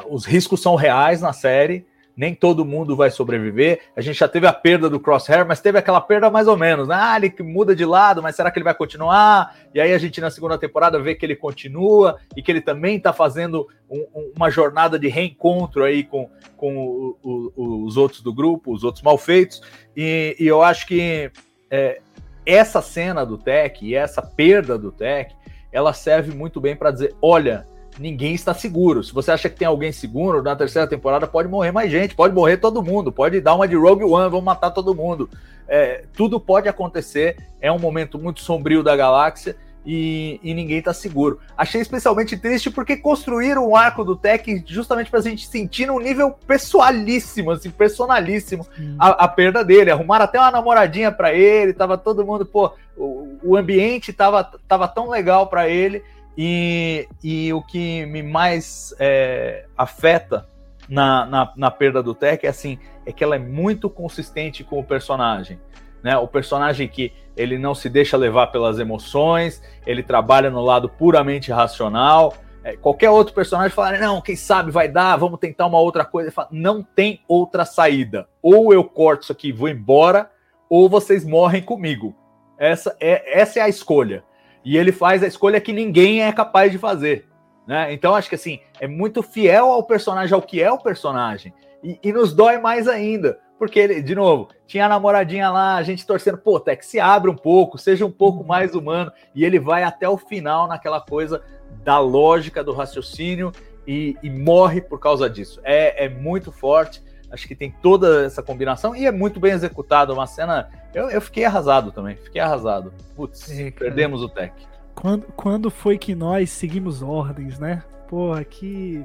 os riscos são reais na série nem todo mundo vai sobreviver. A gente já teve a perda do Crosshair, mas teve aquela perda mais ou menos. Né? Ah, ele muda de lado, mas será que ele vai continuar? E aí a gente na segunda temporada vê que ele continua e que ele também está fazendo um, uma jornada de reencontro aí com, com o, o, os outros do grupo, os outros malfeitos. E, e eu acho que é, essa cena do Tech e essa perda do Tech, ela serve muito bem para dizer, olha, ninguém está seguro. Se você acha que tem alguém seguro, na terceira temporada pode morrer mais gente, pode morrer todo mundo, pode dar uma de Rogue One, vão matar todo mundo. É, tudo pode acontecer, é um momento muito sombrio da galáxia e, e ninguém está seguro. Achei especialmente triste porque construíram o arco do Tech justamente para a gente sentir num nível pessoalíssimo, assim, personalíssimo, a, a, perda dele. Arrumaram até uma namoradinha para ele, tava todo mundo, pô, o, o ambiente tava, tava tão legal para ele. E, e o que me mais é, afeta na, na, na, perda do Tech é assim, é que ela é muito consistente com o personagem. Né? O personagem que ele não se deixa levar pelas emoções, ele trabalha no lado puramente racional. É, qualquer outro personagem falar, não, quem sabe vai dar, vamos tentar uma outra coisa. Ele fala, não tem outra saída. Ou eu corto isso aqui e vou embora, ou vocês morrem comigo. Essa é, essa é a escolha e ele faz a escolha que ninguém é capaz de fazer. Né? Então acho que assim é muito fiel ao personagem, ao que é o personagem. E, e, nos dói mais ainda, porque ele, de novo, tinha a namoradinha lá, a gente torcendo, pô, que se abre um pouco, seja um pouco mais humano, e ele vai até o final naquela coisa da lógica do raciocínio e, e morre por causa disso. É, é muito forte. Acho que tem toda essa combinação e é muito bem executado. Uma cena. Eu, eu fiquei arrasado também. Fiquei arrasado. Putz, é, perdemos o tech. Quando, quando foi que nós seguimos ordens, né? Porra, que.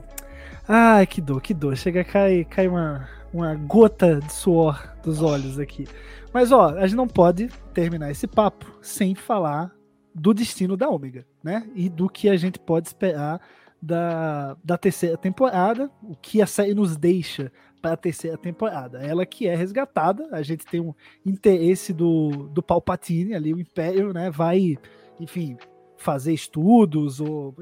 Ai, que dor, que dor. Chega a cair, cair uma, uma gota de suor dos olhos aqui. Mas, ó, a gente não pode terminar esse papo sem falar do destino da Ômega, né? E do que a gente pode esperar da, da terceira temporada, o que a série nos deixa para a terceira temporada. Ela que é resgatada, a gente tem um interesse do, do Palpatine ali, o Império, né? Vai, enfim, fazer estudos, ou.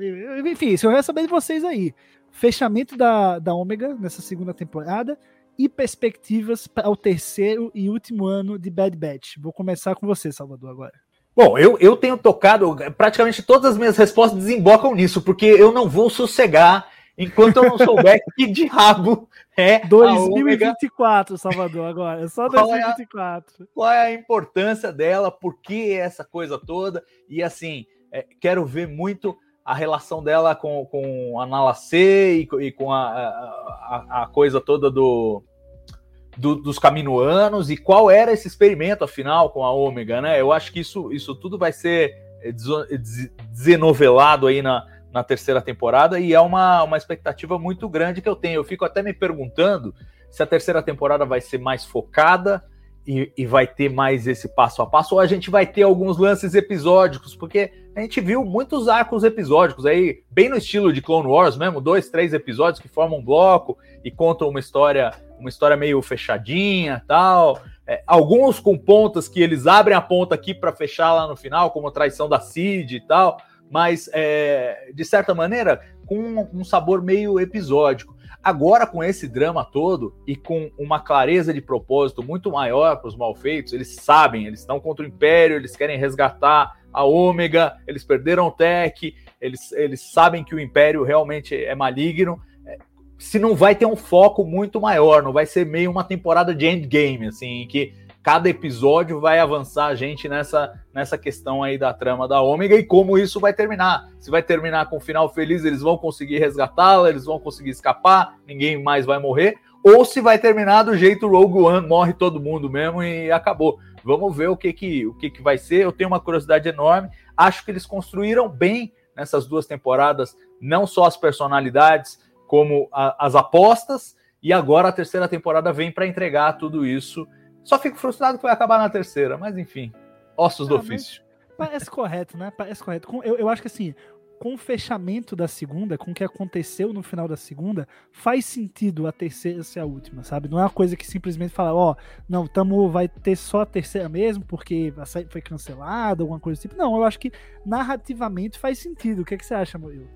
Enfim, isso eu quero saber de vocês aí. Fechamento da, da Ômega nessa segunda temporada e perspectivas para o terceiro e último ano de Bad Batch. Vou começar com você, Salvador, agora. Bom, eu, eu tenho tocado, praticamente todas as minhas respostas desembocam nisso, porque eu não vou sossegar enquanto eu não souber que diabo é 2024, Salvador, agora. É só 2024. Qual é, a, qual é, a, importância dela? Por que essa coisa toda? E assim, é, quero ver muito a relação dela com, com a Nalacê e, e com a, a, a, coisa toda do, do, dos caminoanos e qual era esse experimento, afinal, com a Ômega, né? Eu acho que isso, isso tudo vai ser desenovelado aí na, na terceira temporada e é uma, uma expectativa muito grande que eu tenho. Eu fico até me perguntando se a terceira temporada vai ser mais focada e, e, vai ter mais esse passo a passo, ou a gente vai ter alguns lances episódicos, porque a gente viu muitos arcos episódicos aí, bem no estilo de Clone Wars mesmo, dois, três episódios que formam um bloco e contam uma história, uma história meio fechadinha tal. É, alguns com pontas que eles abrem a ponta aqui para fechar lá no final, como a traição da Cid e tal mas é, de certa maneira com um, sabor meio episódico. Agora, com esse drama todo e com uma clareza de propósito muito maior para os malfeitos, eles sabem, eles estão contra o Império, eles querem resgatar a Ômega, eles perderam o Tech, eles, eles sabem que o Império realmente é maligno. É, se não vai ter um foco muito maior, não vai ser meio uma temporada de endgame, assim, que cada episódio vai avançar a gente nessa, nessa questão aí da trama da Ômega e como isso vai terminar. Se vai terminar com um final feliz, eles vão conseguir resgatá-la, eles vão conseguir escapar, ninguém mais vai morrer, ou se vai terminar do jeito Rogue One, morre todo mundo mesmo e acabou. Vamos ver o que que, o que, que vai ser. Eu tenho uma curiosidade enorme. Acho que eles construíram bem nessas duas temporadas, não só as personalidades, como a, as apostas, e agora a terceira temporada vem para entregar tudo isso só fico frustrado que vai acabar na terceira, mas enfim, ossos ah, do ofício. Parece correto, né? Parece correto. Eu, eu acho que assim, com o fechamento da segunda, com o que aconteceu no final da segunda, faz sentido a terceira ser a última, sabe? Não é uma coisa que simplesmente fala, ó, oh, não, tamo, vai ter só a terceira mesmo, porque a série foi cancelada, alguma coisa do tipo. Não, eu acho que narrativamente faz sentido. O que, é que você acha, Murilo?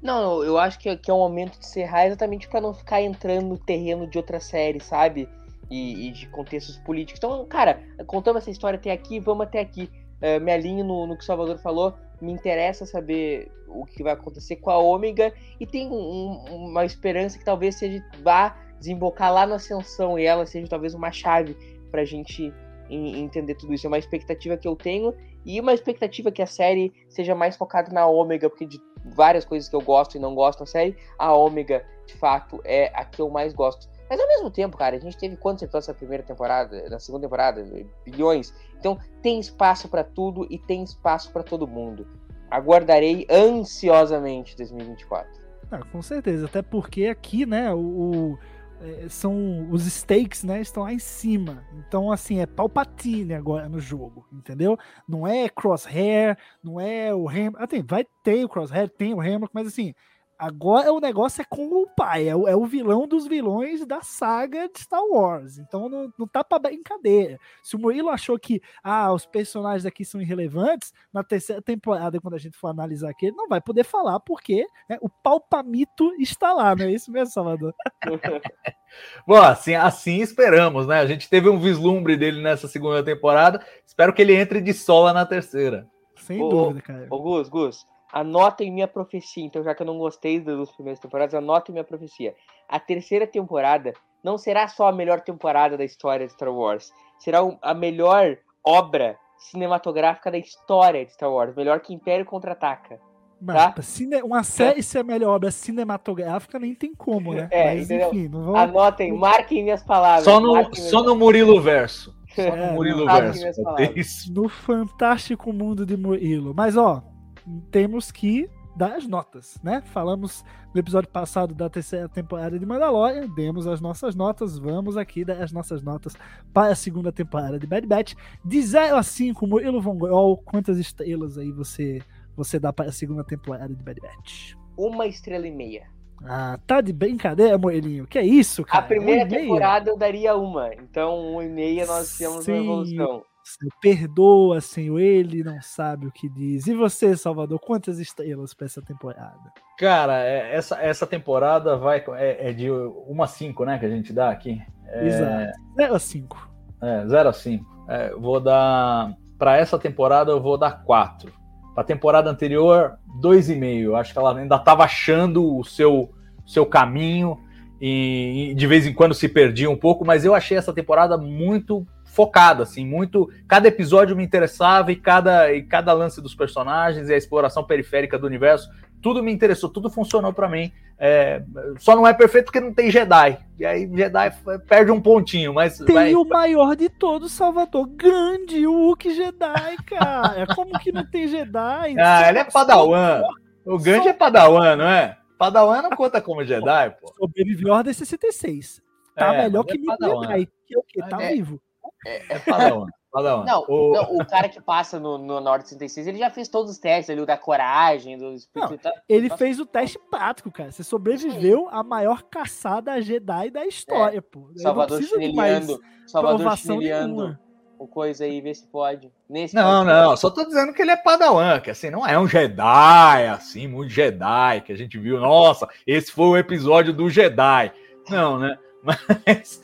Não, eu acho que, que é o momento de encerrar exatamente para não ficar entrando no terreno de outra série, sabe? E, e, de contextos políticos. Então, cara, contando essa história até aqui, vamos até aqui. Uh, me alinho no, no, que o Salvador falou. Me interessa saber o que vai acontecer com a Ômega e tem um, uma esperança que talvez seja vá desembocar lá na ascensão e ela seja talvez uma chave para a gente entender tudo isso. É uma expectativa que eu tenho e uma expectativa que a série seja mais focada na Ômega, porque de, várias coisas que eu gosto e não gosto na série, a Ômega, de fato, é a que eu mais gosto. Mas ao mesmo tempo, cara, a gente teve quantos episódios na primeira temporada, na segunda temporada? Bilhões. Então tem espaço para tudo e tem espaço para todo mundo. Aguardarei ansiosamente 2024. Ah, com certeza, até porque aqui, né, o, o é, são os stakes, né, estão lá em cima. Então, assim, é Palpatine agora no jogo, entendeu? Não é Crosshair, não é o Hammer. Ah, tem, vai ter o Crosshair, tem o Hammer, mas assim, Agora o negócio é com o pai, é o, é o, vilão dos vilões da saga de Star Wars. Então não, não tá pra brincadeira. Se o Murilo achou que ah, os personagens aqui são irrelevantes, na terceira temporada, quando a gente for analisar aqui, ele não vai poder falar porque né, o palpamito está lá, não é isso mesmo, Salvador? Bom, assim, assim esperamos, né? A gente teve um vislumbre dele nessa segunda temporada. Espero que ele entre de sola na terceira. Sem ô, dúvida, cara. Ô, Gus, Gus, Anotem minha profecia. Então, já que eu não gostei das duas primeiras temporadas, anotem minha profecia. A terceira temporada não será só a melhor temporada da história de Star Wars. Será a melhor obra cinematográfica da história de Star Wars. Melhor que Império Contra-Ataca. Tá? Uma série ser a melhor obra cinematográfica nem tem como, né? É, Mas enfim, não vou... Anotem, marquem minhas palavras. Só no, só no Murilo Verso. Só no é, Murilo Verso. No fantástico mundo de Murilo. Mas ó, temos que dar as notas, né? Falamos no episódio passado da terceira temporada de Mandalorian, demos as nossas notas, vamos aqui dar as nossas notas para a segunda temporada de Bad Batch. De 0 a 5, Murilo Von quantas estrelas aí você, você dá para a segunda temporada de Bad Batch? Uma estrela e meia. Ah, tá de brincadeira, Moelinho. Que é isso, cara? A primeira temporada eu daria uma, então uma e meia nós temos Sim. uma evolução perdoa, Senhor, ele não sabe o que diz. E você, Salvador, quantas estrelas para essa temporada? Cara, é, essa, essa temporada vai é, é de 1 a 5, né, que a gente dá aqui. É, Exato. 0 a 5. É, 0 a 5. É, vou dar para essa temporada eu vou dar 4. Para a temporada anterior, 2,5. Acho que ela ainda estava achando o seu seu caminho e, e de vez em quando se perdia um pouco, mas eu achei essa temporada muito focada, assim, muito. Cada episódio me interessava e cada, e cada lance dos personagens e a exploração periférica do universo, tudo me interessou, tudo funcionou para mim. É, só não é perfeito porque não tem Jedi. E aí Jedi perde um pontinho, mas. Tem vai... o maior de todos, Salvador. Grande, o Hulk Jedi, cara. Como que não tem Jedi? Ah, ele é Padawan. O Gandhi só... é Padawan, não é? Padawan não conta como Jedi, pô. Sobreviveu a Ordem 66. Tá é, melhor que é Jedi. Que é o quê? Tá é, vivo. É, é Padawan. Padawan. Não, o... não, o cara que passa no, no Norte 66, ele já fez todos os testes ali, o da coragem, do espírito. Não, ele fez o teste prático, cara. Você sobreviveu à maior caçada Jedi da história, é. pô. Salvador chineliando. Salvador chineliando. O coisa aí, vê se pode. Nesse não, não, só tô dizendo que ele é padawan, que assim, não é um Jedi, assim, muito Jedi, que a gente viu, nossa, esse foi o episódio do Jedi. Não, né? Mas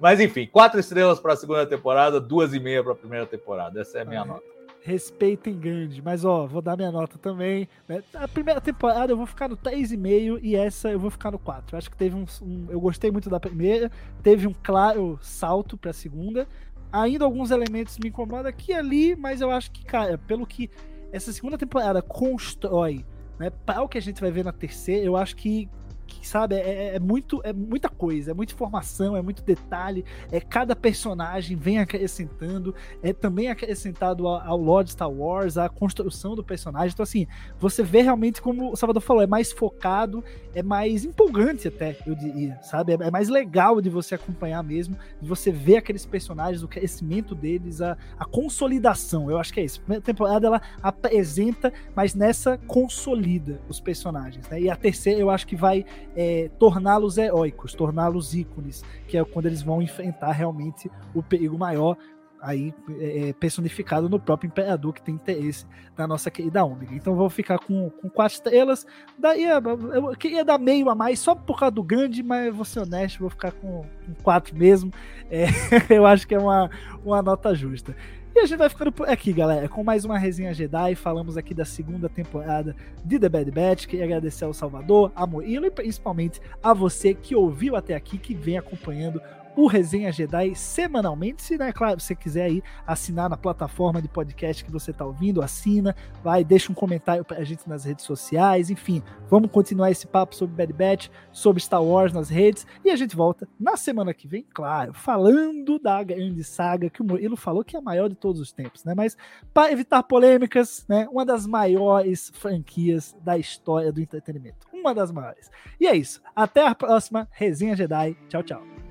mas enfim, quatro estrelas para a segunda temporada, duas e meia para a primeira temporada. Essa é a minha nota. Respeitem grande, mas ó, vou dar minha nota também. Né? A primeira temporada eu vou ficar no 3,5 e essa eu vou ficar no 4. Acho que teve um, um, Eu gostei muito da primeira, teve um claro salto para a segunda. Ainda alguns elementos me incomodam aqui e ali, mas eu acho que, cara, pelo que essa segunda temporada constrói, né, para o que a gente vai ver na terceira, eu acho que, sabe, é, é, é, muito, é muita coisa, é muita informação, é muito detalhe, é cada personagem vem acrescentando, é também acrescentado ao, ao Lord Star Wars, a construção do personagem. Então, assim, você vê realmente, como o Salvador falou, é mais focado, é mais empolgante até, eu diria, sabe? É, é mais legal de você acompanhar mesmo, de você ver aqueles personagens, o crescimento deles, a, a consolidação. Eu acho que é isso. A temporada ela apresenta, mas nessa consolida os personagens, né? E a terceira eu acho que vai é, torná-los heróicos, torná-los ícones, que é quando eles vão enfrentar realmente o perigo maior, aí é, é, personificado no próprio imperador que tem interesse na nossa querida Ômega. Então vou ficar com, com quatro estrelas. Daí eu queria dar meio a mais só por causa do grande, mas vou ser honesto, vou ficar com, com quatro mesmo. É, eu acho que é uma, uma nota justa. E a gente vai ficando por aqui, galera, com mais uma resenha Jedi. Falamos aqui da segunda temporada de The Bad Batch. Queria agradecer ao Salvador, a Murilo e principalmente a você que ouviu até aqui, que vem acompanhando o Resenha Jedi semanalmente. Se, né, claro, você quiser aí assinar na plataforma de podcast que você está ouvindo, assina, vai, deixa um comentário pra gente nas redes sociais, enfim, vamos continuar esse papo sobre Bad Batch, sobre Star Wars nas redes, e a gente volta na semana que vem, claro, falando da grande saga que o Murilo falou que é a maior de todos os tempos, né? Mas para evitar polêmicas, né, uma das maiores franquias da história do entretenimento. Uma das maiores. E é isso. Até a próxima Resenha Jedi. Tchau, tchau.